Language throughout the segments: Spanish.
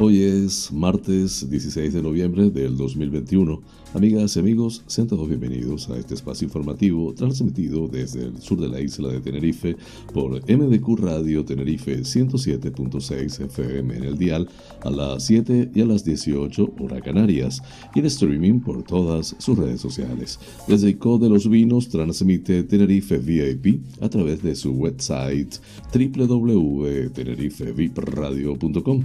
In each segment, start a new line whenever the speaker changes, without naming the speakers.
Hoy es martes 16 de noviembre del 2021. Amigas y amigos, sean todos bienvenidos a este espacio informativo transmitido desde el sur de la isla de Tenerife por MDQ Radio Tenerife 107.6 FM en el dial a las 7 y a las 18 hora Canarias y en streaming por todas sus redes sociales. Desde ICO de los Vinos transmite Tenerife VIP a través de su website www.tenerifevipradio.com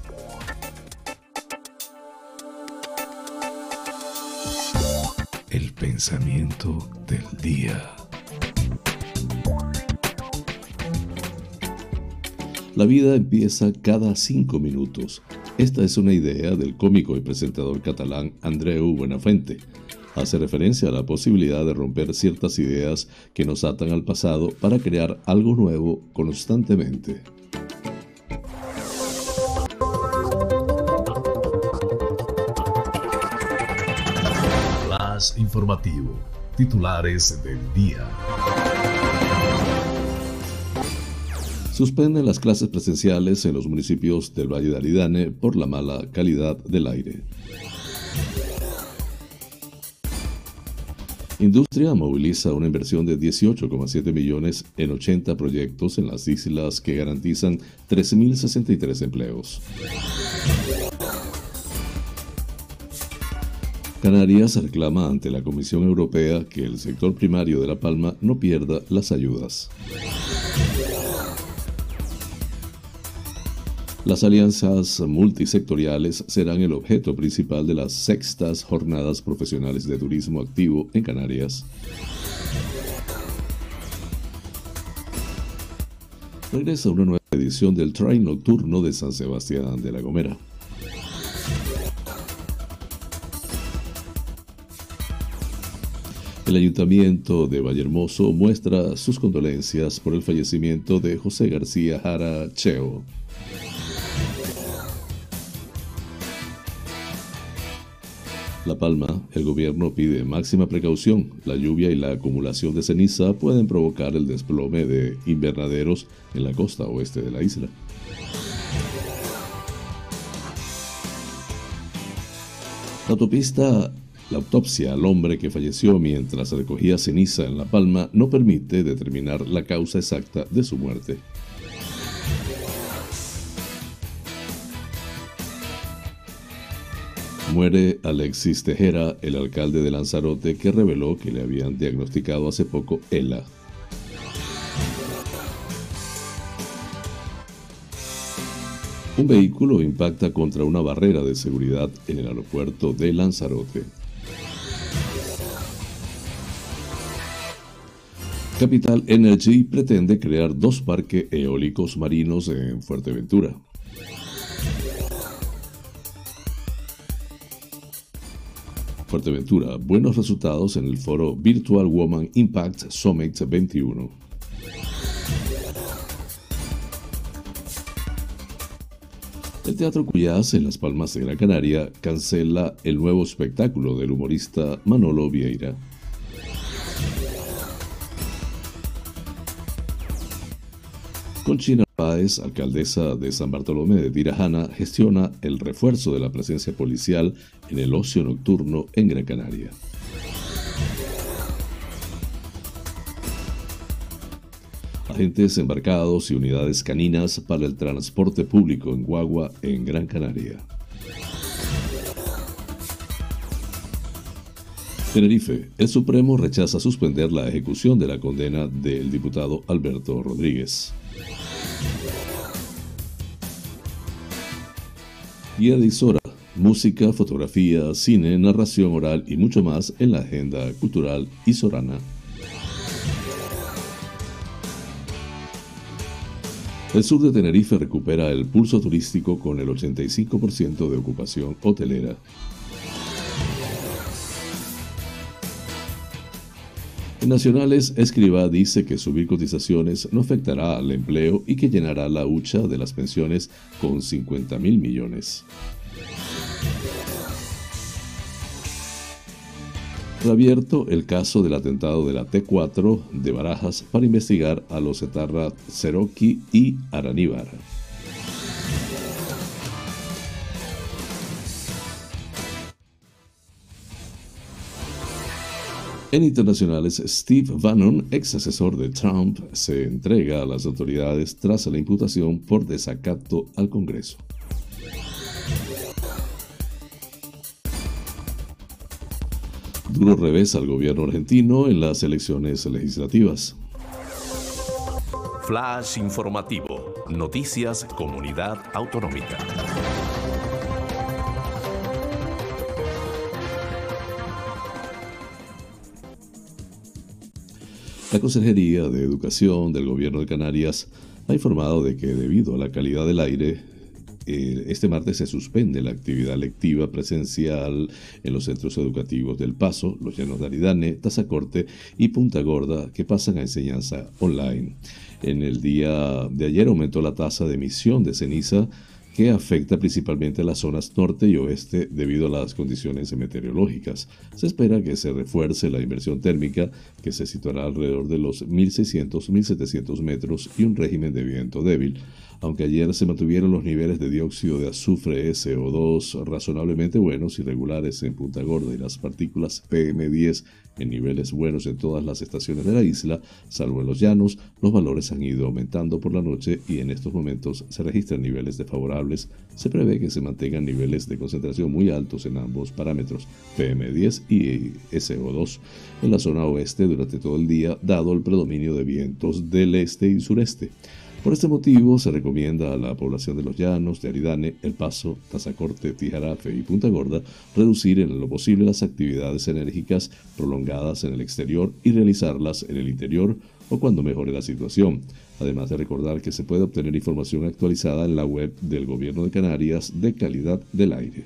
Pensamiento del día.
La vida empieza cada cinco minutos. Esta es una idea del cómico y presentador catalán Andreu Buenafuente. Hace referencia a la posibilidad de romper ciertas ideas que nos atan al pasado para crear algo nuevo constantemente.
Informativo. Titulares del día.
Suspenden las clases presenciales en los municipios del Valle de Aridane por la mala calidad del aire. Industria moviliza una inversión de 18,7 millones en 80 proyectos en las islas que garantizan 3.063 empleos. Canarias reclama ante la Comisión Europea que el sector primario de La Palma no pierda las ayudas. Las alianzas multisectoriales serán el objeto principal de las sextas jornadas profesionales de turismo activo en Canarias. Regresa una nueva edición del Train Nocturno de San Sebastián de la Gomera. El Ayuntamiento de Vallehermoso muestra sus condolencias por el fallecimiento de José García Jara Cheo. La Palma, el gobierno pide máxima precaución. La lluvia y la acumulación de ceniza pueden provocar el desplome de invernaderos en la costa oeste de la isla. La autopista la autopsia al hombre que falleció mientras recogía ceniza en La Palma no permite determinar la causa exacta de su muerte. Muere Alexis Tejera, el alcalde de Lanzarote, que reveló que le habían diagnosticado hace poco ELA, Un vehículo impacta contra una barrera de seguridad en el aeropuerto de Lanzarote. Capital Energy pretende crear dos parques eólicos marinos en Fuerteventura. Fuerteventura, buenos resultados en el foro Virtual Woman Impact Summit 21. El Teatro Cuyás en Las Palmas de Gran Canaria cancela el nuevo espectáculo del humorista Manolo Vieira. Conchina Páez, alcaldesa de San Bartolomé de Tirajana, gestiona el refuerzo de la presencia policial en el ocio nocturno en Gran Canaria. Agentes embarcados y unidades caninas para el transporte público en Guagua en Gran Canaria. Tenerife, el Supremo rechaza suspender la ejecución de la condena del diputado Alberto Rodríguez. Guía de Isora, música, fotografía, cine, narración oral y mucho más en la agenda cultural isorana. El sur de Tenerife recupera el pulso turístico con el 85% de ocupación hotelera. En Nacionales, Escriba dice que subir cotizaciones no afectará al empleo y que llenará la hucha de las pensiones con 50 mil millones. Reabierto el caso del atentado de la T4 de Barajas para investigar a los etarra Ceroqui y Araníbar. En internacionales, Steve Bannon, ex asesor de Trump, se entrega a las autoridades tras la imputación por desacato al Congreso. Duro revés al gobierno argentino en las elecciones legislativas.
Flash informativo. Noticias Comunidad Autonómica.
La Consejería de Educación del Gobierno de Canarias ha informado de que debido a la calidad del aire, eh, este martes se suspende la actividad lectiva presencial en los centros educativos del Paso, Los Llanos de Aridane, Tazacorte y Punta Gorda, que pasan a enseñanza online. En el día de ayer aumentó la tasa de emisión de ceniza que afecta principalmente a las zonas norte y oeste debido a las condiciones meteorológicas. Se espera que se refuerce la inversión térmica, que se situará alrededor de los 1.600-1.700 metros y un régimen de viento débil. Aunque ayer se mantuvieron los niveles de dióxido de azufre SO2 razonablemente buenos y regulares en Punta Gorda y las partículas PM10 en niveles buenos en todas las estaciones de la isla, salvo en los llanos, los valores han ido aumentando por la noche y en estos momentos se registran niveles desfavorables. Se prevé que se mantengan niveles de concentración muy altos en ambos parámetros, PM10 y SO2, en la zona oeste durante todo el día, dado el predominio de vientos del este y sureste. Por este motivo, se recomienda a la población de los llanos, de Aridane, El Paso, Tazacorte, Tijarafe y Punta Gorda reducir en lo posible las actividades enérgicas prolongadas en el exterior y realizarlas en el interior o cuando mejore la situación. Además de recordar que se puede obtener información actualizada en la web del Gobierno de Canarias de calidad del aire.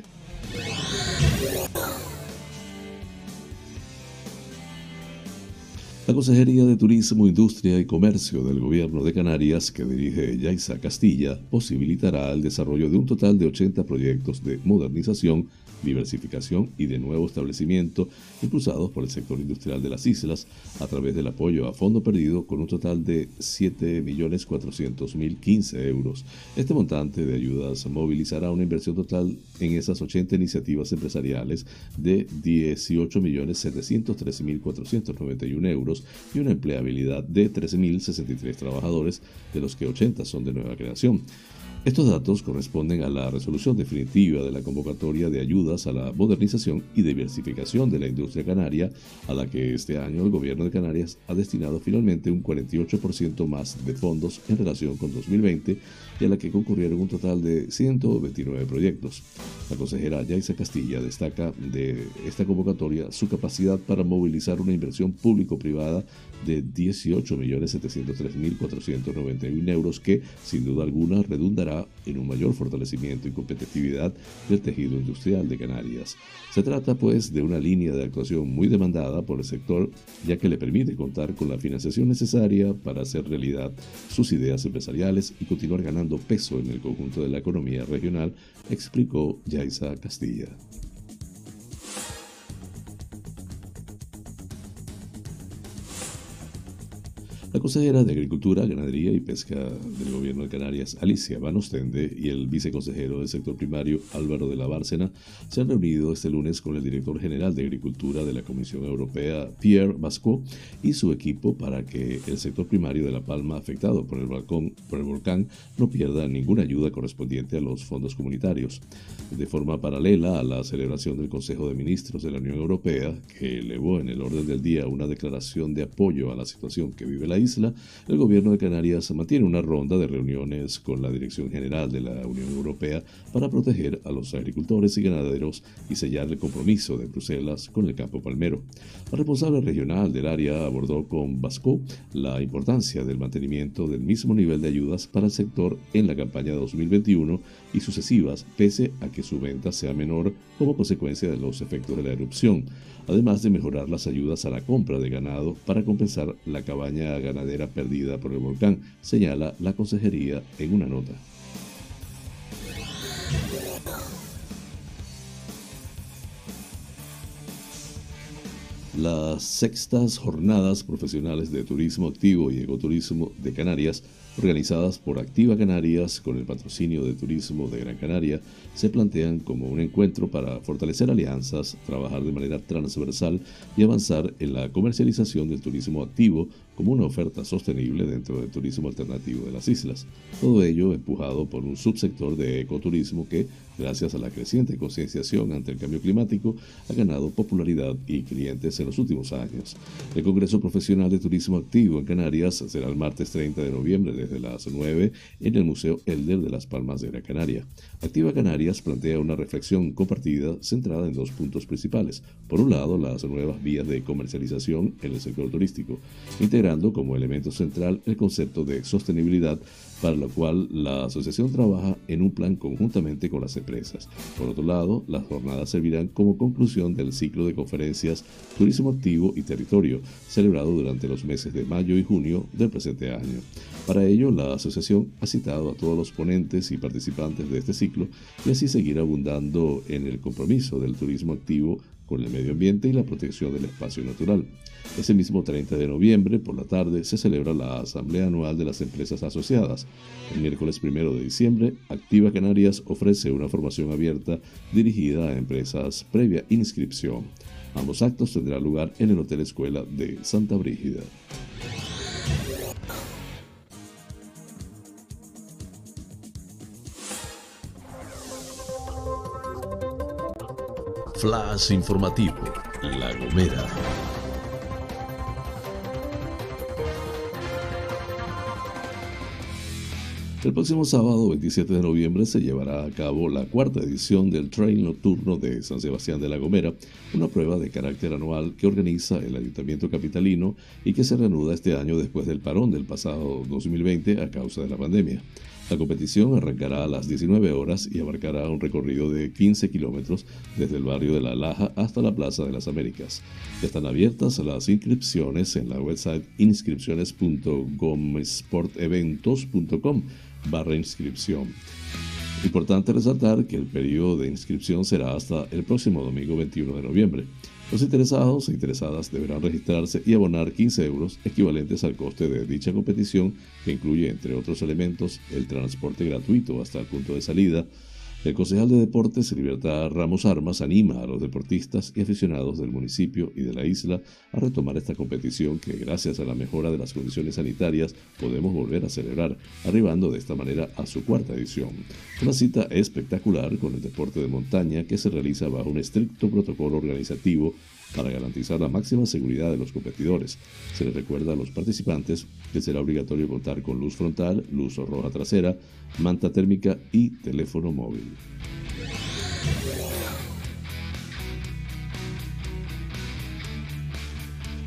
La Consejería de Turismo, Industria y Comercio del Gobierno de Canarias, que dirige Yaisa Castilla, posibilitará el desarrollo de un total de 80 proyectos de modernización diversificación y de nuevo establecimiento impulsados por el sector industrial de las islas a través del apoyo a fondo perdido con un total de 7.400.015 euros. Este montante de ayudas movilizará una inversión total en esas 80 iniciativas empresariales de 18.713.491 euros y una empleabilidad de 13.063 trabajadores, de los que 80 son de nueva creación. Estos datos corresponden a la resolución definitiva de la convocatoria de ayudas a la modernización y diversificación de la industria canaria, a la que este año el gobierno de Canarias ha destinado finalmente un 48% más de fondos en relación con 2020 y a la que concurrieron un total de 129 proyectos. La consejera Yaisa Castilla destaca de esta convocatoria su capacidad para movilizar una inversión público-privada de 18.703.491 euros que, sin duda alguna, redundará en un mayor fortalecimiento y competitividad del tejido industrial de Canarias. Se trata, pues, de una línea de actuación muy demandada por el sector, ya que le permite contar con la financiación necesaria para hacer realidad sus ideas empresariales y continuar ganando peso en el conjunto de la economía regional, explicó Yaisa Castilla. La consejera de Agricultura, Ganadería y Pesca del Gobierno de Canarias, Alicia Van Ostende, y el viceconsejero del sector primario, Álvaro de la Bárcena, se han reunido este lunes con el director general de Agricultura de la Comisión Europea, Pierre Basco, y su equipo para que el sector primario de La Palma afectado por el, por el volcán no pierda ninguna ayuda correspondiente a los fondos comunitarios. De forma paralela a la celebración del Consejo de Ministros de la Unión Europea, que elevó en el orden del día una declaración de apoyo a la situación que vive la isla, el gobierno de Canarias mantiene una ronda de reuniones con la Dirección General de la Unión Europea para proteger a los agricultores y ganaderos y sellar el compromiso de Bruselas con el campo palmero. La responsable regional del área abordó con Basco la importancia del mantenimiento del mismo nivel de ayudas para el sector en la campaña 2021 y sucesivas, pese a que su venta sea menor como consecuencia de los efectos de la erupción además de mejorar las ayudas a la compra de ganado para compensar la cabaña ganadera perdida por el volcán, señala la consejería en una nota. Las sextas jornadas profesionales de turismo activo y ecoturismo de Canarias organizadas por Activa Canarias con el patrocinio de Turismo de Gran Canaria, se plantean como un encuentro para fortalecer alianzas, trabajar de manera transversal y avanzar en la comercialización del turismo activo como una oferta sostenible dentro del turismo alternativo de las islas. Todo ello empujado por un subsector de ecoturismo que, gracias a la creciente concienciación ante el cambio climático, ha ganado popularidad y clientes en los últimos años. El Congreso Profesional de Turismo Activo en Canarias será el martes 30 de noviembre desde las 9 en el Museo Elder de Las Palmas de Gran Canaria. Activa Canarias plantea una reflexión compartida centrada en dos puntos principales. Por un lado, las nuevas vías de comercialización en el sector turístico, como elemento central el concepto de sostenibilidad para lo cual la asociación trabaja en un plan conjuntamente con las empresas. Por otro lado, las jornadas servirán como conclusión del ciclo de conferencias Turismo Activo y Territorio, celebrado durante los meses de mayo y junio del presente año. Para ello, la asociación ha citado a todos los ponentes y participantes de este ciclo y así seguir abundando en el compromiso del turismo activo con el medio ambiente y la protección del espacio natural. Ese mismo 30 de noviembre, por la tarde, se celebra la Asamblea Anual de las Empresas Asociadas. El miércoles 1 de diciembre, Activa Canarias ofrece una formación abierta dirigida a empresas previa inscripción. Ambos actos tendrán lugar en el Hotel Escuela de Santa Brígida.
Flash informativo, La Gomera.
El próximo sábado 27 de noviembre se llevará a cabo la cuarta edición del Trail Nocturno de San Sebastián de la Gomera, una prueba de carácter anual que organiza el Ayuntamiento Capitalino y que se reanuda este año después del parón del pasado 2020 a causa de la pandemia. La competición arrancará a las 19 horas y abarcará un recorrido de 15 kilómetros desde el barrio de La Laja hasta la Plaza de las Américas. están abiertas las inscripciones en la website inscripciones.gomesporteventos.com barra inscripción. Importante resaltar que el periodo de inscripción será hasta el próximo domingo 21 de noviembre. Los interesados e interesadas deberán registrarse y abonar 15 euros equivalentes al coste de dicha competición que incluye, entre otros elementos, el transporte gratuito hasta el punto de salida, el concejal de Deportes, Libertad Ramos Armas, anima a los deportistas y aficionados del municipio y de la isla a retomar esta competición que, gracias a la mejora de las condiciones sanitarias, podemos volver a celebrar, arribando de esta manera a su cuarta edición. Una cita espectacular con el deporte de montaña que se realiza bajo un estricto protocolo organizativo para garantizar la máxima seguridad de los competidores. Se les recuerda a los participantes que será obligatorio contar con luz frontal, luz roja trasera, manta térmica y teléfono móvil.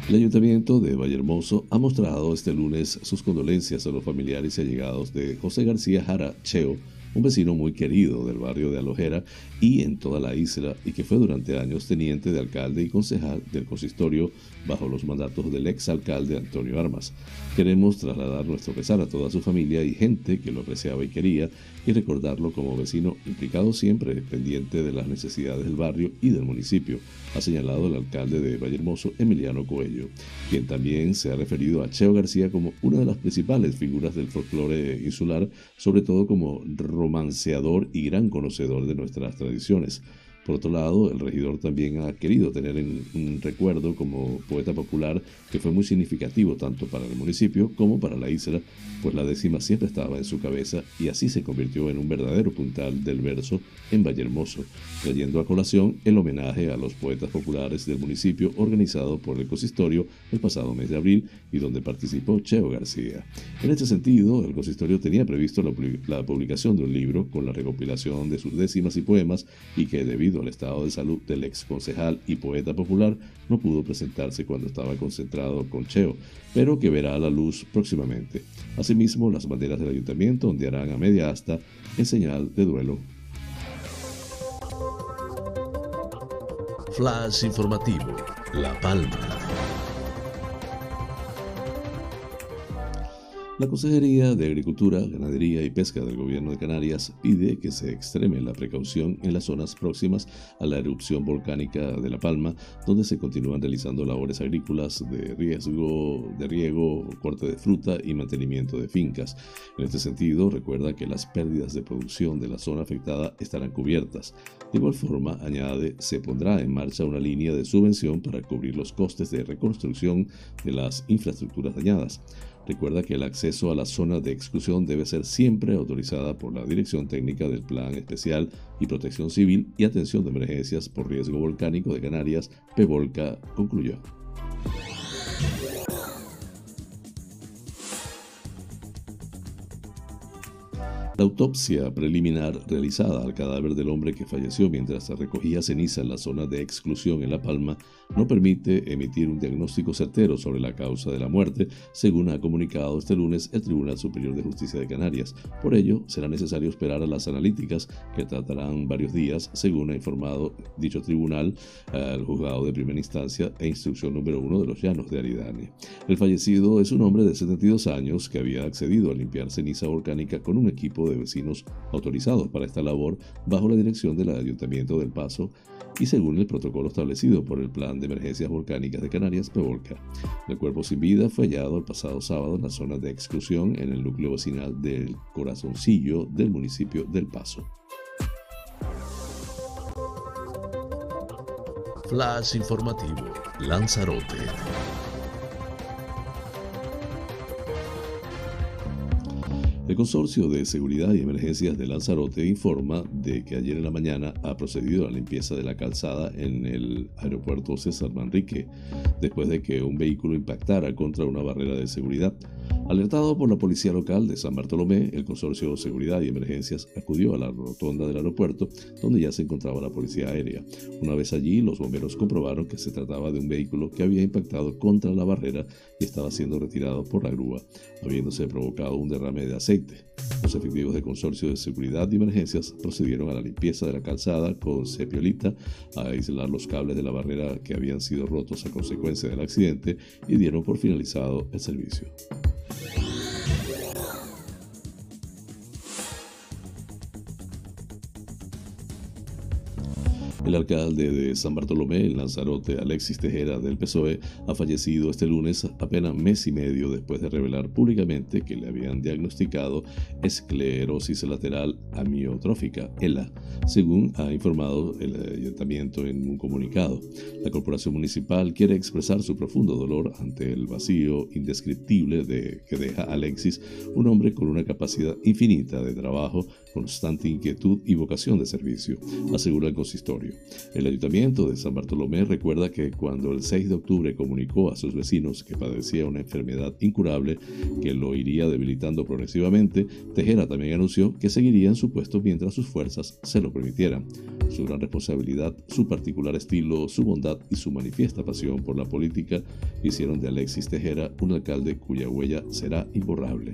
El Ayuntamiento de Vallehermoso ha mostrado este lunes sus condolencias a los familiares y allegados de José García Jara Cheo, un vecino muy querido del barrio de Alojera y en toda la isla y que fue durante años teniente de alcalde y concejal del consistorio bajo los mandatos del ex alcalde Antonio Armas. Queremos trasladar nuestro pesar a toda su familia y gente que lo apreciaba y quería y recordarlo como vecino implicado siempre pendiente de las necesidades del barrio y del municipio, ha señalado el alcalde de Vallehermoso, Emiliano Coello, quien también se ha referido a Cheo García como una de las principales figuras del folclore insular, sobre todo como romanceador y gran conocedor de nuestras tradiciones. Por otro lado, el regidor también ha querido tener en un recuerdo como poeta popular que fue muy significativo tanto para el municipio como para la isla, pues la décima siempre estaba en su cabeza y así se convirtió en un verdadero puntal del verso en Vallehermoso, trayendo a colación el homenaje a los poetas populares del municipio organizado por el consistorio el pasado mes de abril y donde participó Cheo García. En este sentido, el consistorio tenía previsto la publicación de un libro con la recopilación de sus décimas y poemas y que debido el estado de salud del ex concejal y poeta popular, no pudo presentarse cuando estaba concentrado con Cheo, pero que verá la luz próximamente. Asimismo, las banderas del ayuntamiento ondearán a media asta en señal de duelo.
Flash informativo, La Palma.
La Consejería de Agricultura, Ganadería y Pesca del Gobierno de Canarias pide que se extreme la precaución en las zonas próximas a la erupción volcánica de La Palma, donde se continúan realizando labores agrícolas de riesgo, de riego, corte de fruta y mantenimiento de fincas. En este sentido, recuerda que las pérdidas de producción de la zona afectada estarán cubiertas. De igual forma, añade, se pondrá en marcha una línea de subvención para cubrir los costes de reconstrucción de las infraestructuras dañadas. Recuerda que el acceso a la zona de exclusión debe ser siempre autorizada por la Dirección Técnica del Plan Especial y Protección Civil y Atención de Emergencias por Riesgo Volcánico de Canarias, PEVOLCA, concluyó. La autopsia preliminar realizada al cadáver del hombre que falleció mientras recogía ceniza en la zona de exclusión en La Palma no permite emitir un diagnóstico certero sobre la causa de la muerte, según ha comunicado este lunes el Tribunal Superior de Justicia de Canarias. Por ello, será necesario esperar a las analíticas, que tratarán varios días, según ha informado dicho tribunal al juzgado de primera instancia e instrucción número uno de los llanos de Aridane. El fallecido es un hombre de 72 años que había accedido a limpiar ceniza volcánica con un equipo de vecinos autorizados para esta labor bajo la dirección del Ayuntamiento del Paso y según el protocolo establecido por el Plan de Emergencias Volcánicas de Canarias, PEVOLCA. El cuerpo sin vida fue hallado el pasado sábado en la zona de exclusión en el núcleo vecinal del Corazoncillo del municipio del Paso.
Flash informativo, Lanzarote.
El Consorcio de Seguridad y Emergencias de Lanzarote informa de que ayer en la mañana ha procedido a la limpieza de la calzada en el aeropuerto César Manrique, después de que un vehículo impactara contra una barrera de seguridad. Alertado por la policía local de San Bartolomé, el Consorcio de Seguridad y Emergencias acudió a la rotonda del aeropuerto, donde ya se encontraba la policía aérea. Una vez allí, los bomberos comprobaron que se trataba de un vehículo que había impactado contra la barrera y estaba siendo retirado por la grúa, habiéndose provocado un derrame de aceite. Los efectivos del Consorcio de Seguridad y Emergencias procedieron a la limpieza de la calzada con cepiolita, a aislar los cables de la barrera que habían sido rotos a consecuencia del accidente y dieron por finalizado el servicio. El alcalde de San Bartolomé, en Lanzarote, Alexis Tejera del PSOE, ha fallecido este lunes apenas mes y medio después de revelar públicamente que le habían diagnosticado esclerosis lateral amiotrófica, ELA, según ha informado el ayuntamiento en un comunicado. La corporación municipal quiere expresar su profundo dolor ante el vacío indescriptible de, que deja Alexis, un hombre con una capacidad infinita de trabajo, constante inquietud y vocación de servicio, asegura el consistorio. El ayuntamiento de San Bartolomé recuerda que cuando el 6 de octubre comunicó a sus vecinos que padecía una enfermedad incurable que lo iría debilitando progresivamente, Tejera también anunció que seguiría en su puesto mientras sus fuerzas se lo permitieran. su gran responsabilidad, su particular estilo, su bondad y su manifiesta pasión por la política hicieron de Alexis Tejera un alcalde cuya huella será imborrable.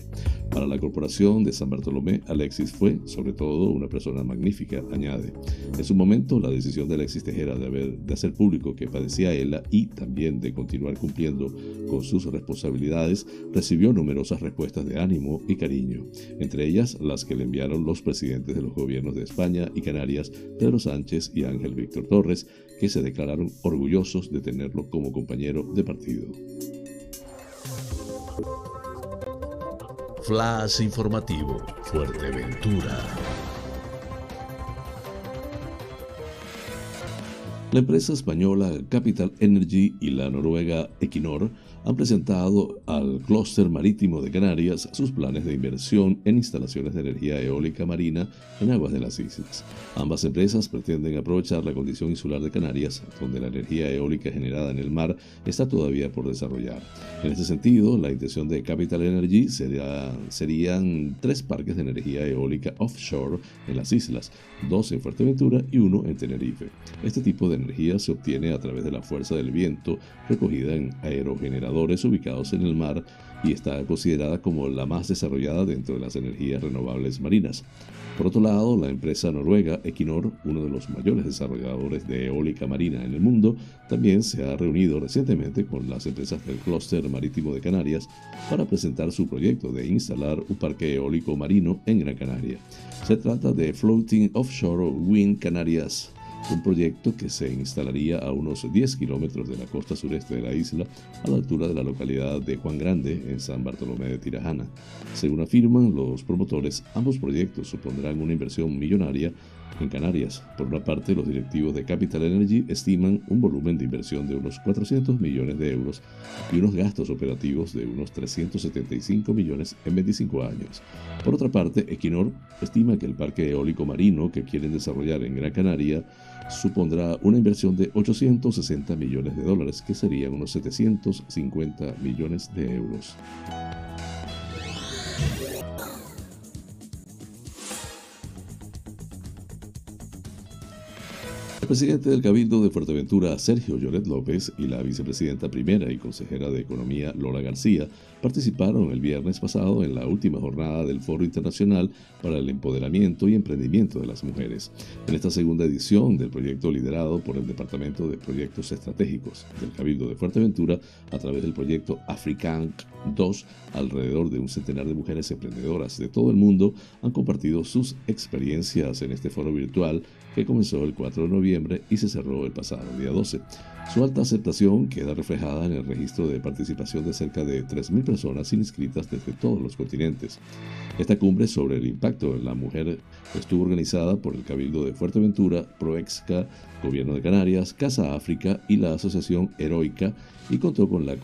Para la corporación de San Bartolomé, Alexis fue, sobre todo, una persona magnífica, añade. En su momento, la decisión de Alexis Tejera de, de hacer público que padecía ELA y también de continuar cumpliendo con sus responsabilidades recibió numerosas respuestas de ánimo y cariño, entre ellas las que le enviaron los presidentes de los gobiernos de España y Canarias, Pedro Sánchez y Ángel Víctor Torres, que se declararon orgullosos de tenerlo como compañero de partido.
Flash informativo, Fuerteventura.
La empresa española Capital Energy y la noruega Equinor han presentado al clúster marítimo de Canarias sus planes de inversión en instalaciones de energía eólica marina en aguas de las islas. Ambas empresas pretenden aprovechar la condición insular de Canarias, donde la energía eólica generada en el mar está todavía por desarrollar. En este sentido, la intención de Capital Energy serían tres parques de energía eólica offshore en las islas, dos en Fuerteventura y uno en Tenerife. Este tipo de energía se obtiene a través de la fuerza del viento recogida en aerogeneradores ubicados en el mar y está considerada como la más desarrollada dentro de las energías renovables marinas. Por otro lado, la empresa noruega Equinor, uno de los mayores desarrolladores de eólica marina en el mundo, también se ha reunido recientemente con las empresas del clúster marítimo de Canarias para presentar su proyecto de instalar un parque eólico marino en Gran Canaria. Se trata de Floating Offshore Wind Canarias un proyecto que se instalaría a unos 10 kilómetros de la costa sureste de la isla, a la altura de la localidad de Juan Grande, en San Bartolomé de Tirajana. Según afirman los promotores, ambos proyectos supondrán una inversión millonaria en Canarias. Por una parte, los directivos de Capital Energy estiman un volumen de inversión de unos 400 millones de euros y unos gastos operativos de unos 375 millones en 25 años. Por otra parte, Equinor estima que el parque eólico marino que quieren desarrollar en Gran Canaria supondrá una inversión de 860 millones de dólares, que serían unos 750 millones de euros. El presidente del Cabildo de Fuerteventura, Sergio Lloret López, y la vicepresidenta primera y consejera de Economía, Lola García, participaron el viernes pasado en la última jornada del Foro Internacional para el Empoderamiento y Emprendimiento de las Mujeres. En esta segunda edición del proyecto liderado por el Departamento de Proyectos Estratégicos del Cabildo de Fuerteventura, a través del proyecto African 2, alrededor de un centenar de mujeres emprendedoras de todo el mundo han compartido sus experiencias en este foro virtual que comenzó el 4 de noviembre y se cerró el pasado día 12. Su alta aceptación queda reflejada en el registro de participación de cerca de 3.000 personas inscritas desde todos los continentes. Esta cumbre sobre el impacto en la mujer estuvo organizada por el Cabildo de Fuerteventura, Proexca, Gobierno de Canarias, Casa África y la Asociación Heroica y contó con la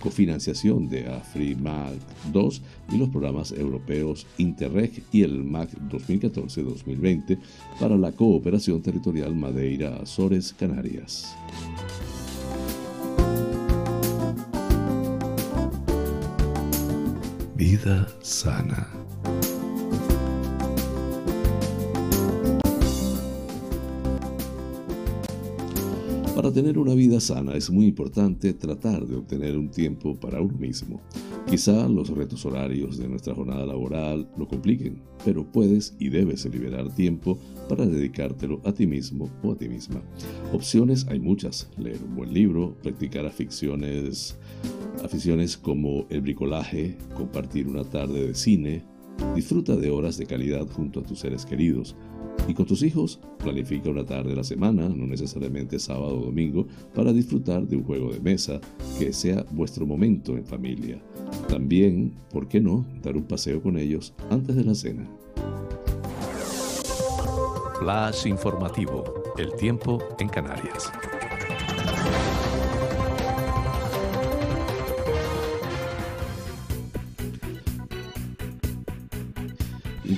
cofinanciación de AFRIMAC 2 y los programas europeos Interreg y el MAC 2014-2020 para la cooperación territorial Madeira-Azores, Canarias.
Vida sana.
Para tener una vida sana es muy importante tratar de obtener un tiempo para uno mismo. Quizá los retos horarios de nuestra jornada laboral lo compliquen, pero puedes y debes liberar tiempo para dedicártelo a ti mismo o a ti misma. Opciones hay muchas. Leer un buen libro, practicar aficiones, aficiones como el bricolaje, compartir una tarde de cine, disfruta de horas de calidad junto a tus seres queridos, y con tus hijos, planifica una tarde a la semana, no necesariamente sábado o domingo, para disfrutar de un juego de mesa que sea vuestro momento en familia. También, ¿por qué no?, dar un paseo con ellos antes de la cena.
Flash informativo. El tiempo en Canarias.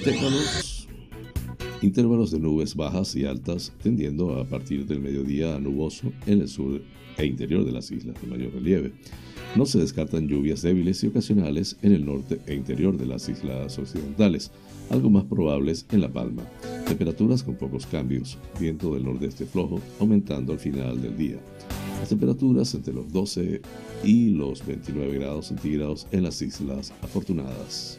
Intervalos intervalos de nubes bajas y altas, tendiendo a partir del mediodía a nuboso en el sur e interior de las islas de mayor relieve. No se descartan lluvias débiles y ocasionales en el norte e interior de las islas occidentales, algo más probables en La Palma. Temperaturas con pocos cambios, viento del nordeste flojo, aumentando al final del día. Las temperaturas entre los 12 y los 29 grados centígrados en las Islas Afortunadas.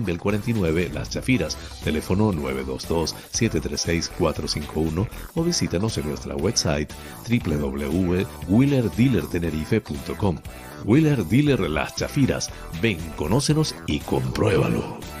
Tembel 49 Las Chafiras, teléfono 922-736-451 o visítanos en nuestra website www.wheelerdealertenerife.com. Wheeler Dealer Las Chafiras. Ven, conócenos y compruébalo.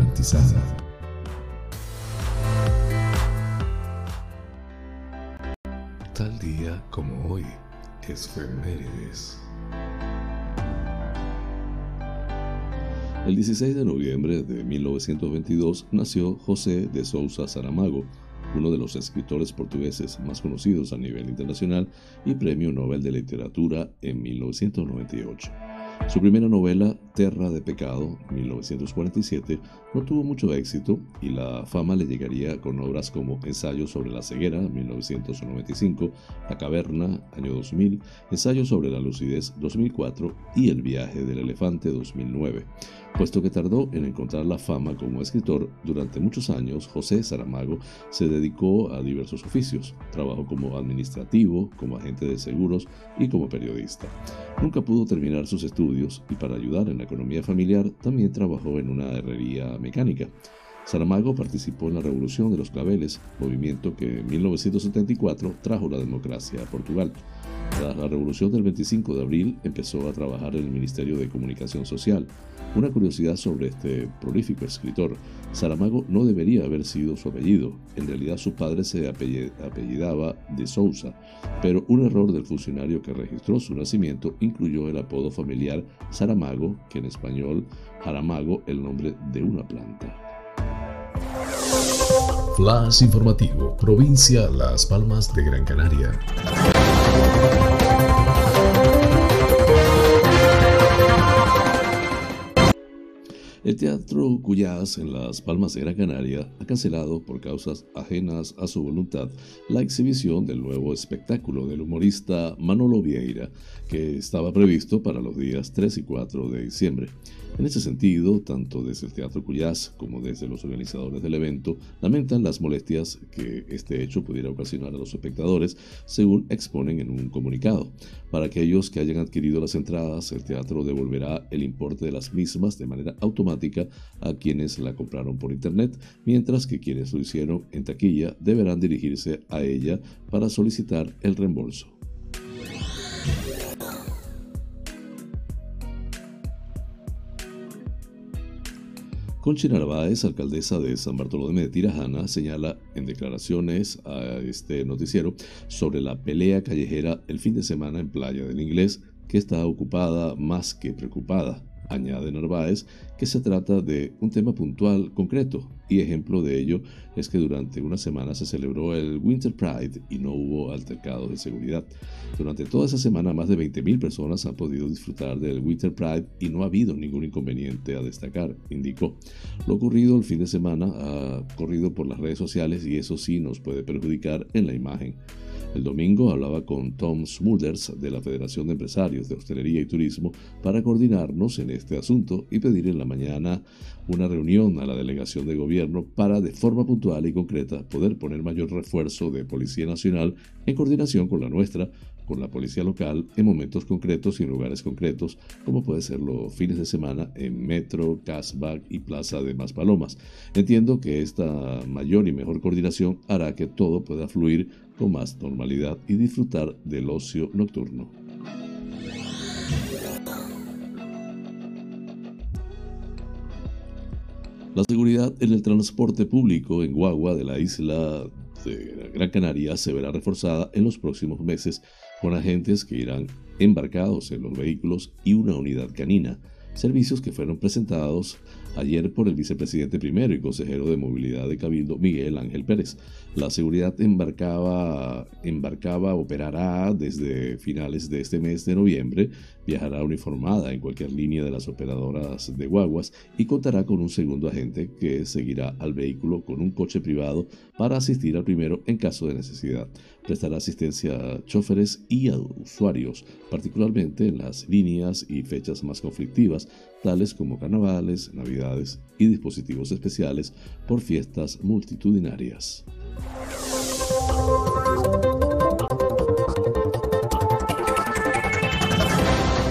garantizada. Tal día como hoy, es Femérides.
El 16 de noviembre de 1922 nació José de Sousa Saramago, uno de los escritores portugueses más conocidos a nivel internacional y Premio Nobel de Literatura en 1998. Su primera novela, Terra de Pecado, 1947, no tuvo mucho éxito y la fama le llegaría con obras como Ensayo sobre la ceguera, 1995, La caverna, año 2000, Ensayo sobre la lucidez, 2004 y El viaje del elefante, 2009. Puesto que tardó en encontrar la fama como escritor, durante muchos años José Saramago se dedicó a diversos oficios. Trabajó como administrativo, como agente de seguros y como periodista. Nunca pudo terminar sus estudios y para ayudar en la economía familiar también trabajó en una herrería mecánica. Saramago participó en la Revolución de los Claveles, movimiento que en 1974 trajo la democracia a Portugal. Tras la revolución del 25 de abril empezó a trabajar en el Ministerio de Comunicación Social. Una curiosidad sobre este prolífico escritor, Saramago no debería haber sido su apellido, en realidad su padre se apellidaba de Sousa, pero un error del funcionario que registró su nacimiento incluyó el apodo familiar Saramago, que en español Jaramago, el nombre de una planta.
Flash informativo, provincia Las Palmas de Gran Canaria.
El Teatro Cuyás en Las Palmas de Gran Canaria ha cancelado por causas ajenas a su voluntad la exhibición del nuevo espectáculo del humorista Manolo Vieira, que estaba previsto para los días 3 y 4 de diciembre. En ese sentido, tanto desde el Teatro Cuyás como desde los organizadores del evento lamentan las molestias que este hecho pudiera ocasionar a los espectadores, según exponen en un comunicado. Para aquellos que hayan adquirido las entradas, el teatro devolverá el importe de las mismas de manera automática a quienes la compraron por internet, mientras que quienes lo hicieron en taquilla deberán dirigirse a ella para solicitar el reembolso. Conchi Narváez, alcaldesa de San Bartolomé de Tirajana, señala en declaraciones a este noticiero sobre la pelea callejera el fin de semana en Playa del Inglés, que está ocupada más que preocupada. Añade Narváez que se trata de un tema puntual, concreto, y ejemplo de ello es que durante una semana se celebró el Winter Pride y no hubo altercados de seguridad. Durante toda esa semana más de 20.000 personas han podido disfrutar del Winter Pride y no ha habido ningún inconveniente a destacar, indicó. Lo ocurrido el fin de semana ha corrido por las redes sociales y eso sí nos puede perjudicar en la imagen. El domingo hablaba con Tom Smulders de la Federación de Empresarios de Hostelería y Turismo para coordinarnos en este asunto y pedir en la mañana una reunión a la delegación de gobierno para de forma puntual y concreta poder poner mayor refuerzo de Policía Nacional en coordinación con la nuestra, con la policía local en momentos concretos y en lugares concretos, como puede ser los fines de semana en Metro, Casbah y Plaza de Maspalomas. Entiendo que esta mayor y mejor coordinación hará que todo pueda fluir con más normalidad y disfrutar del ocio nocturno. La seguridad en el transporte público en Guagua de la isla de Gran Canaria se verá reforzada en los próximos meses con agentes que irán embarcados en los vehículos y una unidad canina, servicios que fueron presentados ayer por el vicepresidente primero y consejero de movilidad de Cabildo, Miguel Ángel Pérez. La seguridad embarcaba, operará desde finales de este mes de noviembre, viajará uniformada en cualquier línea de las operadoras de guaguas y contará con un segundo agente que seguirá al vehículo con un coche privado para asistir al primero en caso de necesidad. Prestará asistencia a choferes y a usuarios, particularmente en las líneas y fechas más conflictivas, tales como carnavales, navidades y dispositivos especiales por fiestas multitudinarias.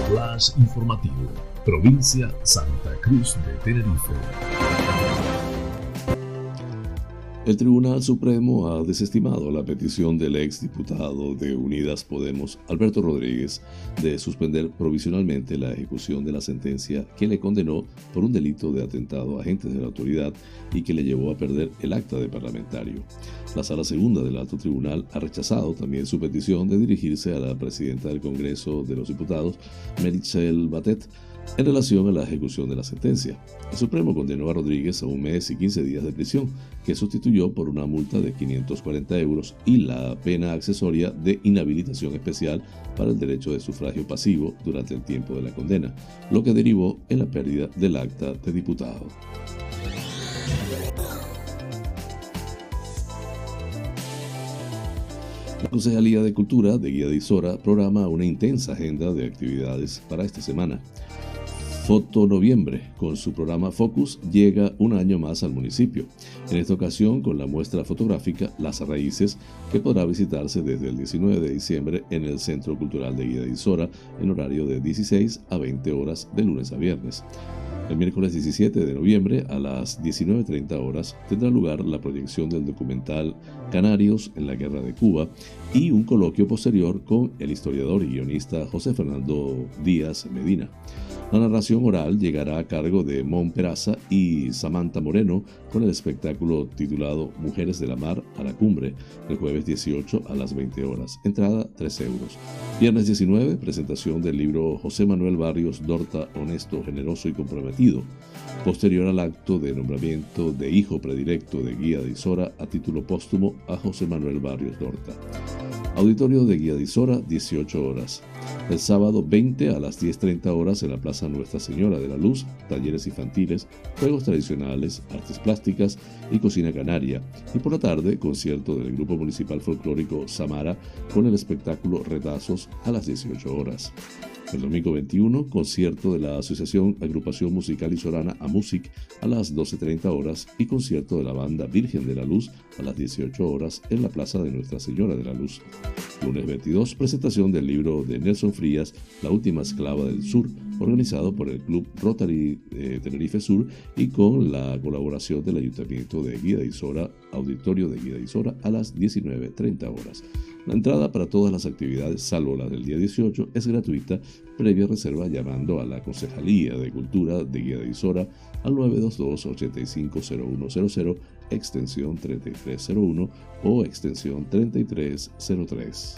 Flash informativo, provincia Santa Cruz de Tenerife.
El Tribunal Supremo ha desestimado la petición del ex diputado de Unidas Podemos, Alberto Rodríguez, de suspender provisionalmente la ejecución de la sentencia que le condenó por un delito de atentado a agentes de la autoridad y que le llevó a perder el acta de parlamentario. La Sala Segunda del Alto Tribunal ha rechazado también su petición de dirigirse a la presidenta del Congreso de los Diputados, Merichel Batet, en relación a la ejecución de la sentencia. El Supremo condenó a Rodríguez a un mes y 15 días de prisión, que sustituyó por una multa de 540 euros y la pena accesoria de inhabilitación especial para el derecho de sufragio pasivo durante el tiempo de la condena, lo que derivó en la pérdida del acta de diputado. La Concejalía de Cultura de Guía de Isora programa una intensa agenda de actividades para esta semana. Foto Noviembre, con su programa Focus, llega un año más al municipio. En esta ocasión con la muestra fotográfica Las Raíces, que podrá visitarse desde el 19 de diciembre en el Centro Cultural de Guía de Isora en horario de 16 a 20 horas de lunes a viernes. El miércoles 17 de noviembre a las 19.30 horas tendrá lugar la proyección del documental Canarios en la Guerra de Cuba y un coloquio posterior con el historiador y guionista José Fernando Díaz Medina. La narración oral llegará a cargo de Mon Peraza y Samantha Moreno con el espectáculo titulado Mujeres de la Mar a la Cumbre, el jueves 18 a las 20 horas. Entrada 3 euros. Viernes 19, presentación del libro José Manuel Barrios Dorta, Honesto, Generoso y Comprometido. Posterior al acto de nombramiento de hijo predilecto de Guía de Isora a título póstumo a José Manuel Barrios Dorta. Auditorio de Guía de Isora, 18 horas. El sábado 20 a las 10.30 horas en la Plaza Nuestra Señora de la Luz, talleres infantiles, juegos tradicionales, artes plásticas y cocina canaria. Y por la tarde, concierto del Grupo Municipal Folclórico Samara con el espectáculo Retazos a las 18 horas. El domingo 21, concierto de la Asociación Agrupación Musical Isorana a Music a las 12.30 horas y concierto de la banda Virgen de la Luz a las 18 horas en la Plaza de Nuestra Señora de la Luz. Lunes 22, presentación del libro de Nelson Frías, La Última Esclava del Sur, organizado por el Club Rotary de Tenerife Sur y con la colaboración del Ayuntamiento de Guía de Isora, Auditorio de Guía de Isora a las 19.30 horas. La entrada para todas las actividades, salvo la del día 18, es gratuita, previa reserva llamando a la Concejalía de Cultura de Guía de Isora al 922-850100, extensión 3301 o extensión 3303.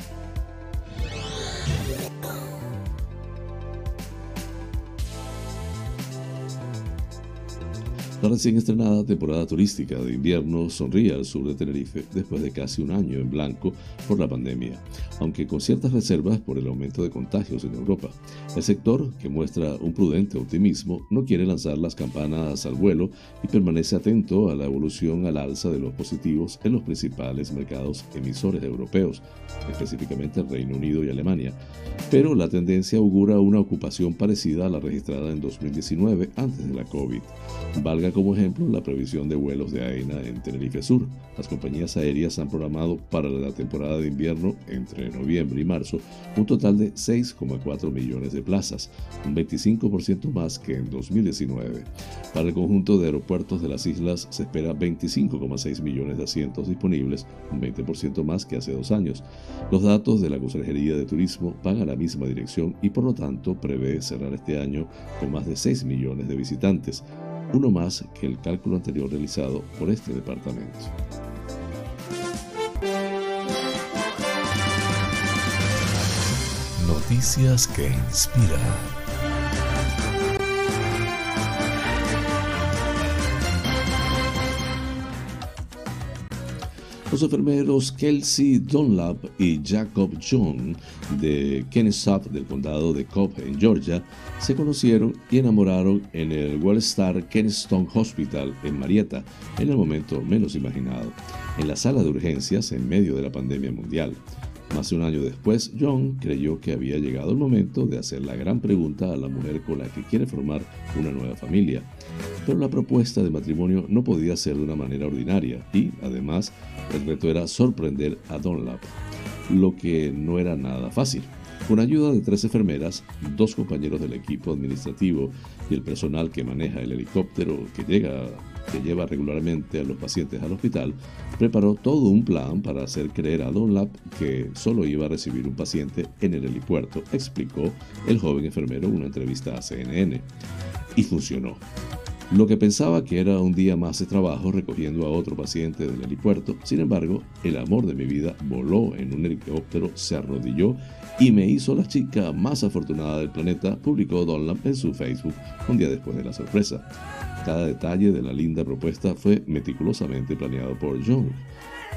La recién estrenada temporada turística de invierno sonríe al sur de Tenerife después de casi un año en blanco por la pandemia, aunque con ciertas reservas por el aumento de contagios en Europa. El sector, que muestra un prudente optimismo, no quiere lanzar las campanas al vuelo y permanece atento a la evolución al alza de los positivos en los principales mercados emisores europeos, específicamente Reino Unido y Alemania. Pero la tendencia augura una ocupación parecida a la registrada en 2019 antes de la COVID. Valga como ejemplo la previsión de vuelos de AENA en Tenerife Sur. Las compañías aéreas han programado para la temporada de invierno entre noviembre y marzo un total de 6,4 millones de plazas, un 25% más que en 2019. Para el conjunto de aeropuertos de las islas se espera 25,6 millones de asientos disponibles, un 20% más que hace dos años. Los datos de la Consejería de Turismo van a la misma dirección y por lo tanto prevé cerrar este año con más de 6 millones de visitantes uno más que el cálculo anterior realizado por este departamento.
Noticias que inspiran.
Los enfermeros Kelsey Dunlap y Jacob John de Kennesaw del condado de Cobb en Georgia se conocieron y enamoraron en el Wellstar Kensington Hospital en Marietta en el momento menos imaginado, en la sala de urgencias en medio de la pandemia mundial. Más de un año después, John creyó que había llegado el momento de hacer la gran pregunta a la mujer con la que quiere formar una nueva familia. Pero la propuesta de matrimonio no podía ser de una manera ordinaria y, además, el reto era sorprender a Dunlap, lo que no era nada fácil. Con ayuda de tres enfermeras, dos compañeros del equipo administrativo y el personal que maneja el helicóptero que llega que lleva regularmente a los pacientes al hospital, preparó todo un plan para hacer creer a Dunlap que solo iba a recibir un paciente en el helipuerto, explicó el joven enfermero en una entrevista a CNN. Y funcionó. Lo que pensaba que era un día más de trabajo recogiendo a otro paciente del helipuerto, sin embargo, el amor de mi vida voló en un helicóptero, se arrodilló y me hizo la chica más afortunada del planeta, publicó Dunlap en su Facebook un día después de la sorpresa. Cada detalle de la linda propuesta fue meticulosamente planeado por John.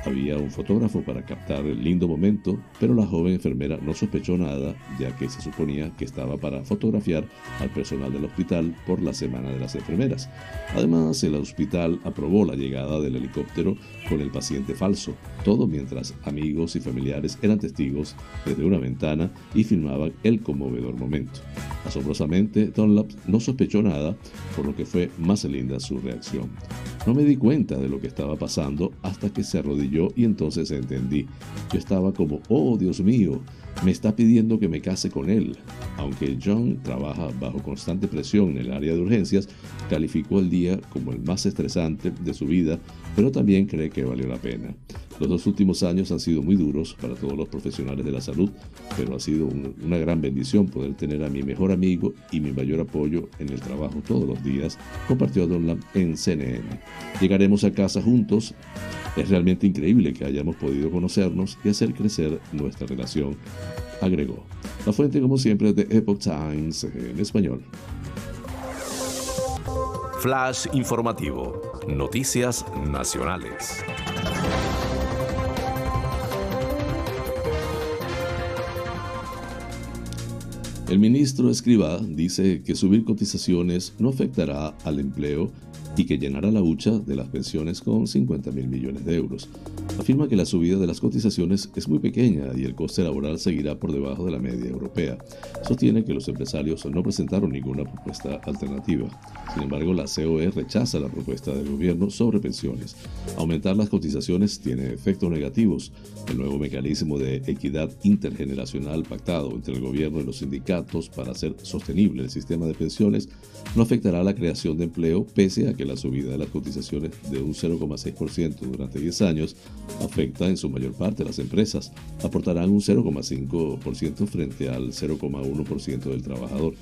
Había un fotógrafo para captar el lindo momento, pero la joven enfermera no sospechó nada, ya que se suponía que estaba para fotografiar al personal del hospital por la Semana de las Enfermeras. Además, el hospital aprobó la llegada del helicóptero con el paciente falso, todo mientras amigos y familiares eran testigos desde una ventana y filmaban el conmovedor momento. Asombrosamente, Dunlap no sospechó nada, por lo que fue más linda su reacción. No me di cuenta de lo que estaba pasando hasta que se arrodilló y entonces entendí. Yo estaba como, oh Dios mío, me está pidiendo que me case con él. Aunque John trabaja bajo constante presión en el área de urgencias, calificó el día como el más estresante de su vida, pero también cree que valió la pena. Los dos últimos años han sido muy duros para todos los profesionales de la salud, pero ha sido una gran bendición poder tener a mi mejor amigo y mi mayor apoyo en el trabajo todos los días, compartió Donald en CNN. Llegaremos a casa juntos. Es realmente increíble que hayamos podido conocernos y hacer crecer nuestra relación, agregó. La fuente, como siempre, es de Epoch Times en español.
Flash informativo. Noticias nacionales.
El ministro Escribá dice que subir cotizaciones no afectará al empleo y que llenará la hucha de las pensiones con 50 mil millones de euros. Afirma que la subida de las cotizaciones es muy pequeña y el coste laboral seguirá por debajo de la media europea. Sostiene que los empresarios no presentaron ninguna propuesta alternativa. Sin embargo, la COE rechaza la propuesta del gobierno sobre pensiones. Aumentar las cotizaciones tiene efectos negativos. El nuevo mecanismo de equidad intergeneracional pactado entre el gobierno y los sindicatos para hacer sostenible el sistema de pensiones no afectará la creación de empleo pese a que la subida de las cotizaciones de un 0,6% durante 10 años afecta en su mayor parte a las empresas. Aportarán un 0,5% frente al 0,1% del trabajador.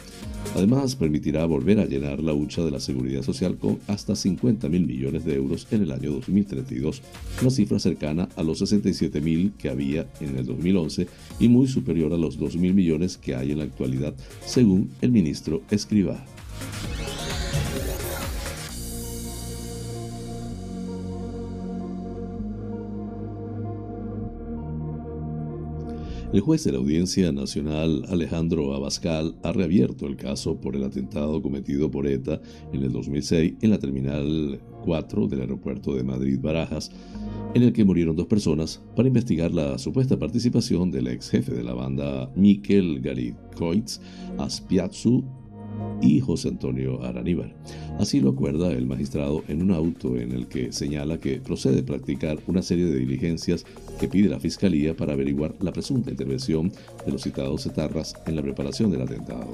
Además, permitirá volver a llenar la hucha de la seguridad social con hasta 50 mil millones de euros en el año 2032, una cifra cercana a los 67 mil que había en el 2011 y muy superior a los 2 mil millones que hay en la actualidad, según el ministro Escribá. El juez de la Audiencia Nacional Alejandro Abascal ha reabierto el caso por el atentado cometido por ETA en el 2006 en la Terminal 4 del aeropuerto de Madrid Barajas, en el que murieron dos personas, para investigar la supuesta participación del ex jefe de la banda Mikel Garitkoitz Aspiazzu y José Antonio Araníbar. Así lo acuerda el magistrado en un auto en el que señala que procede practicar una serie de diligencias que pide la Fiscalía para averiguar la presunta intervención de los citados etarras en la preparación del atentado.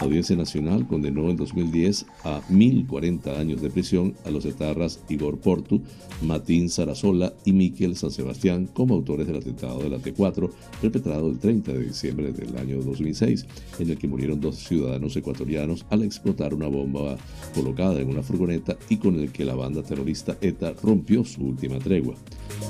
La Audiencia Nacional condenó en 2010 a 1.040 años de prisión a los etarras Igor Portu, Matín Sarasola y Miquel San Sebastián como autores del atentado de la T4 perpetrado el 30 de diciembre del año 2006, en el que murieron dos ciudadanos ecuatorianos al explotar una bomba colocada en una furgoneta y con el que la banda terrorista ETA rompió su última tregua.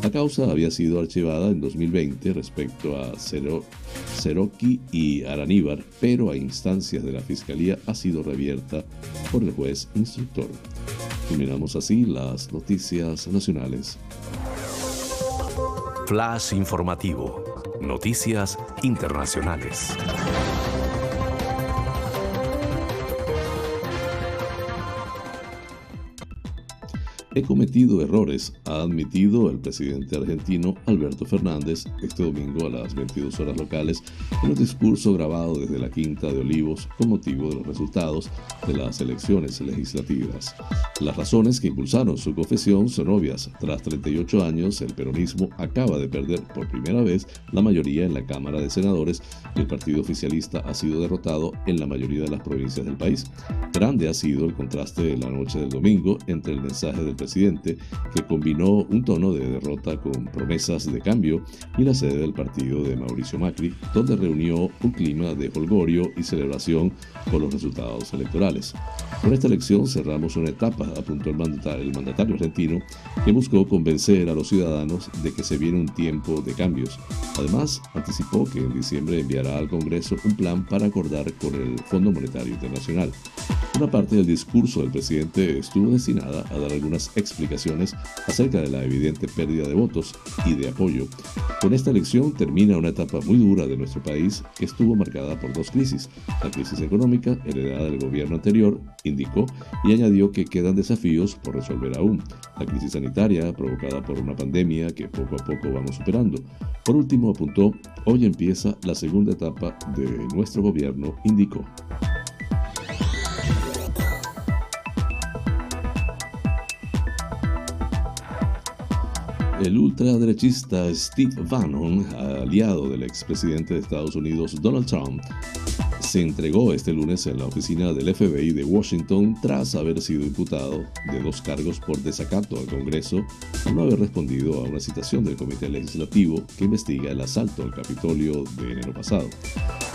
La causa había sido archivada en 2020 respecto a Seroki y Araníbar, pero a instancias de la Fiscalía ha sido revierta por el juez instructor. Terminamos así las noticias nacionales.
Flash informativo. Noticias internacionales.
He cometido errores, ha admitido el presidente argentino Alberto Fernández este domingo a las 22 horas locales en un discurso grabado desde la Quinta de Olivos con motivo de los resultados de las elecciones legislativas. Las razones que impulsaron su confesión son obvias. Tras 38 años, el peronismo acaba de perder por primera vez la mayoría en la Cámara de Senadores y el partido oficialista ha sido derrotado en la mayoría de las provincias del país. Grande ha sido el contraste de la noche del domingo entre el mensaje del presidente, que combinó un tono de derrota con promesas de cambio, y la sede del partido de Mauricio Macri, donde reunió un clima de holgorio y celebración por los resultados electorales. Con esta elección cerramos una etapa, apuntó el mandatario, el mandatario argentino, que buscó convencer a los ciudadanos de que se viene un tiempo de cambios. Además, anticipó que en diciembre enviará al Congreso un plan para acordar con el Fondo Monetario Internacional. Una parte del discurso del presidente estuvo destinada a dar algunas explicaciones acerca de la evidente pérdida de votos y de apoyo. Con esta elección termina una etapa muy dura de nuestro país que estuvo marcada por dos crisis. La crisis económica, heredada del gobierno anterior, indicó, y añadió que quedan desafíos por resolver aún. La crisis sanitaria, provocada por una pandemia que poco a poco vamos superando. Por último, apuntó, hoy empieza la segunda etapa de nuestro gobierno, indicó. El ultraderechista Steve Bannon, aliado del expresidente de Estados Unidos Donald Trump, se entregó este lunes en la oficina del FBI de Washington tras haber sido imputado de dos cargos por desacato al Congreso por no haber respondido a una citación del Comité Legislativo que investiga el asalto al Capitolio de enero pasado.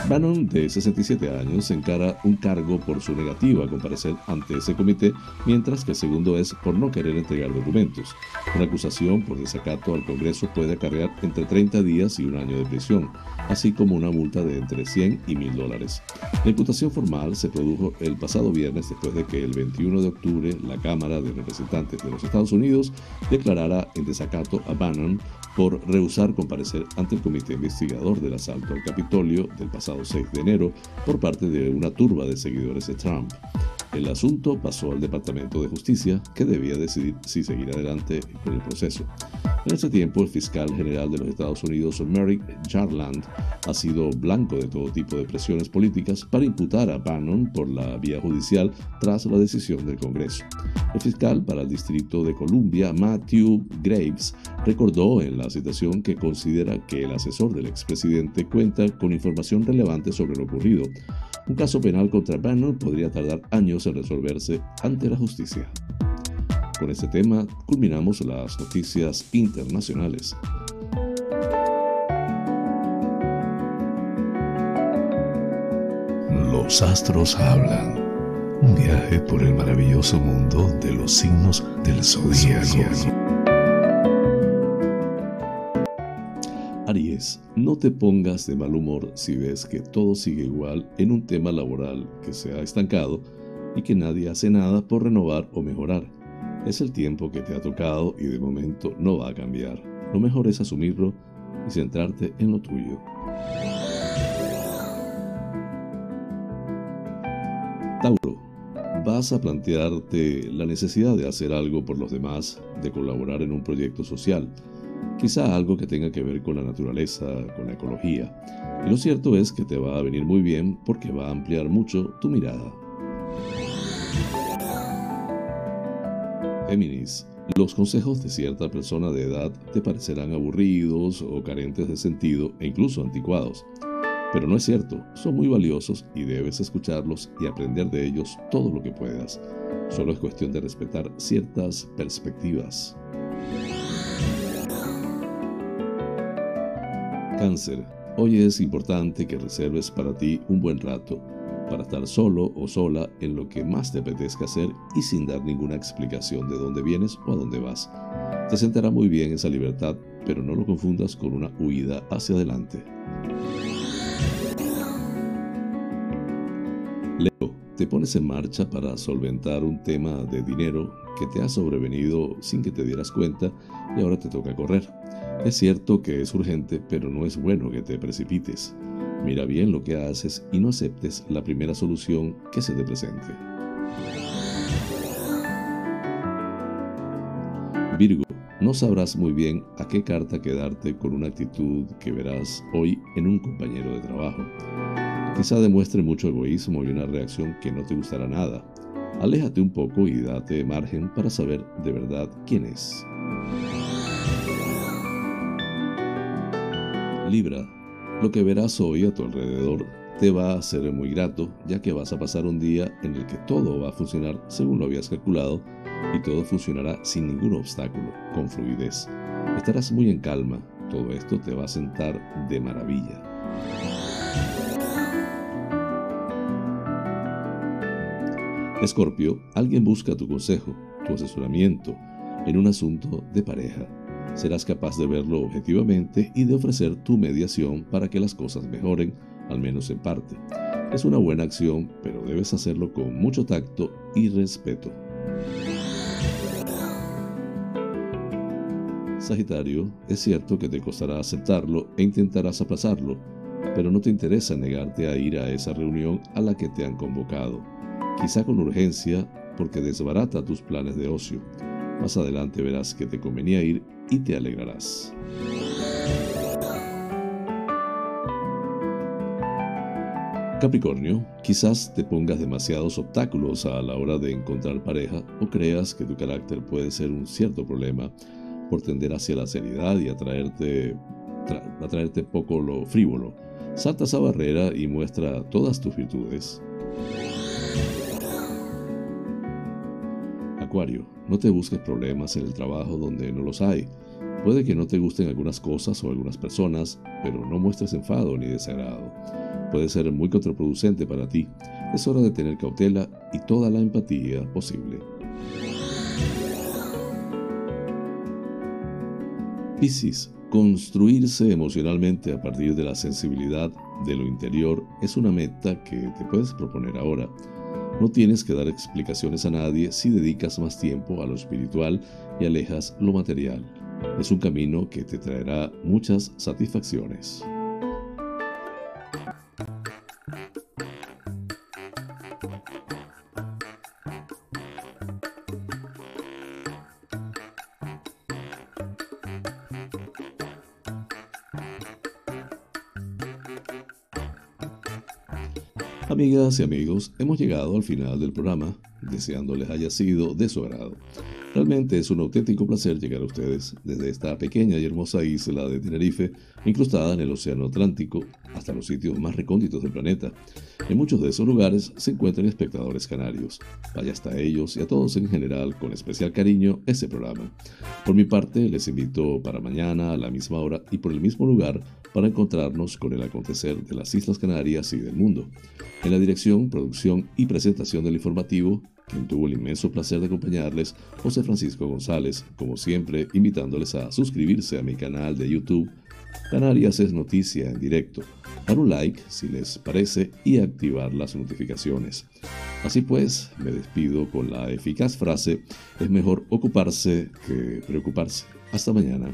Bannon, de 67 años, encara un cargo por su negativa a comparecer ante ese comité, mientras que el segundo es por no querer entregar documentos. Una acusación por desacato al Congreso puede acarrear entre 30 días y un año de prisión, así como una multa de entre 100 y 1000 dólares. La imputación formal se produjo el pasado viernes después de que el 21 de octubre la Cámara de Representantes de los Estados Unidos declarara en desacato a Bannon por rehusar comparecer ante el comité investigador del asalto al Capitolio del pasado 6 de enero por parte de una turba de seguidores de Trump. El asunto pasó al Departamento de Justicia, que debía decidir si seguir adelante con el proceso. En ese tiempo, el fiscal general de los Estados Unidos, Merrick Garland, ha sido blanco de todo tipo de presiones políticas para imputar a Bannon por la vía judicial tras la decisión del Congreso. El fiscal para el Distrito de Columbia, Matthew Graves, recordó en la citación que considera que el asesor del expresidente cuenta con información relevante sobre lo ocurrido. Un caso penal contra Bannon podría tardar años en resolverse ante la justicia. Con este tema culminamos las noticias internacionales.
Los astros hablan. Un viaje por el maravilloso mundo de los signos del zodíaco.
No te pongas de mal humor si ves que todo sigue igual en un tema laboral que se ha estancado y que nadie hace nada por renovar o mejorar. Es el tiempo que te ha tocado y de momento no va a cambiar. Lo mejor es asumirlo y centrarte en lo tuyo. Tauro, vas a plantearte la necesidad de hacer algo por los demás, de colaborar en un proyecto social, quizá algo que tenga que ver con la naturaleza, con la ecología. Y lo cierto es que te va a venir muy bien porque va a ampliar mucho tu mirada. Géminis, los consejos de cierta persona de edad te parecerán aburridos o carentes de sentido e incluso anticuados. Pero no es cierto, son muy valiosos y debes escucharlos y aprender de ellos todo lo que puedas. Solo es cuestión de respetar ciertas perspectivas. Cáncer, hoy es importante que reserves para ti un buen rato para estar solo o sola en lo que más te apetezca hacer y sin dar ninguna explicación de dónde vienes o a dónde vas. Te sentará muy bien esa libertad, pero no lo confundas con una huida hacia adelante. Leo, te pones en marcha para solventar un tema de dinero que te ha sobrevenido sin que te dieras cuenta y ahora te toca correr. Es cierto que es urgente, pero no es bueno que te precipites. Mira bien lo que haces y no aceptes la primera solución que se te presente. Virgo, no sabrás muy bien a qué carta quedarte con una actitud que verás hoy en un compañero de trabajo. Quizá demuestre mucho egoísmo y una reacción que no te gustará nada. Aléjate un poco y date margen para saber de verdad quién es. Libra, lo que verás hoy a tu alrededor te va a ser muy grato, ya que vas a pasar un día en el que todo va a funcionar según lo habías calculado y todo funcionará sin ningún obstáculo, con fluidez. Estarás muy en calma, todo esto te va a sentar de maravilla. Escorpio, alguien busca tu consejo, tu asesoramiento en un asunto de pareja serás capaz de verlo objetivamente y de ofrecer tu mediación para que las cosas mejoren, al menos en parte. Es una buena acción, pero debes hacerlo con mucho tacto y respeto. Sagitario, es cierto que te costará aceptarlo e intentarás aplazarlo, pero no te interesa negarte a ir a esa reunión a la que te han convocado, quizá con urgencia porque desbarata tus planes de ocio. Más adelante verás que te convenía ir y te alegrarás. Capricornio, quizás te pongas demasiados obstáculos a la hora de encontrar pareja o creas que tu carácter puede ser un cierto problema, por tender hacia la seriedad y atraerte, atraerte poco lo frívolo. Salta esa barrera y muestra todas tus virtudes. No te busques problemas en el trabajo donde no los hay. Puede que no te gusten algunas cosas o algunas personas, pero no muestres enfado ni desagrado. Puede ser muy contraproducente para ti. Es hora de tener cautela y toda la empatía posible. Piscis, construirse emocionalmente a partir de la sensibilidad de lo interior es una meta que te puedes proponer ahora. No tienes que dar explicaciones a nadie si dedicas más tiempo a lo espiritual y alejas lo material. Es un camino que te traerá muchas satisfacciones. Amigas y amigos, hemos llegado al final del programa, deseando les haya sido de su agrado. Realmente es un auténtico placer llegar a ustedes desde esta pequeña y hermosa isla de Tenerife, incrustada en el Océano Atlántico, hasta los sitios más recónditos del planeta. En muchos de esos lugares se encuentran espectadores canarios. Vaya hasta ellos y a todos en general con especial cariño ese programa. Por mi parte, les invito para mañana a la misma hora y por el mismo lugar para encontrarnos con el acontecer de las Islas Canarias y del mundo. En la dirección, producción y presentación del informativo, quien tuvo el inmenso placer de acompañarles, José Francisco González, como siempre, invitándoles a suscribirse a mi canal de YouTube, Canarias es Noticia en directo, dar un like si les parece y activar las notificaciones. Así pues, me despido con la eficaz frase, es mejor ocuparse que preocuparse. Hasta mañana.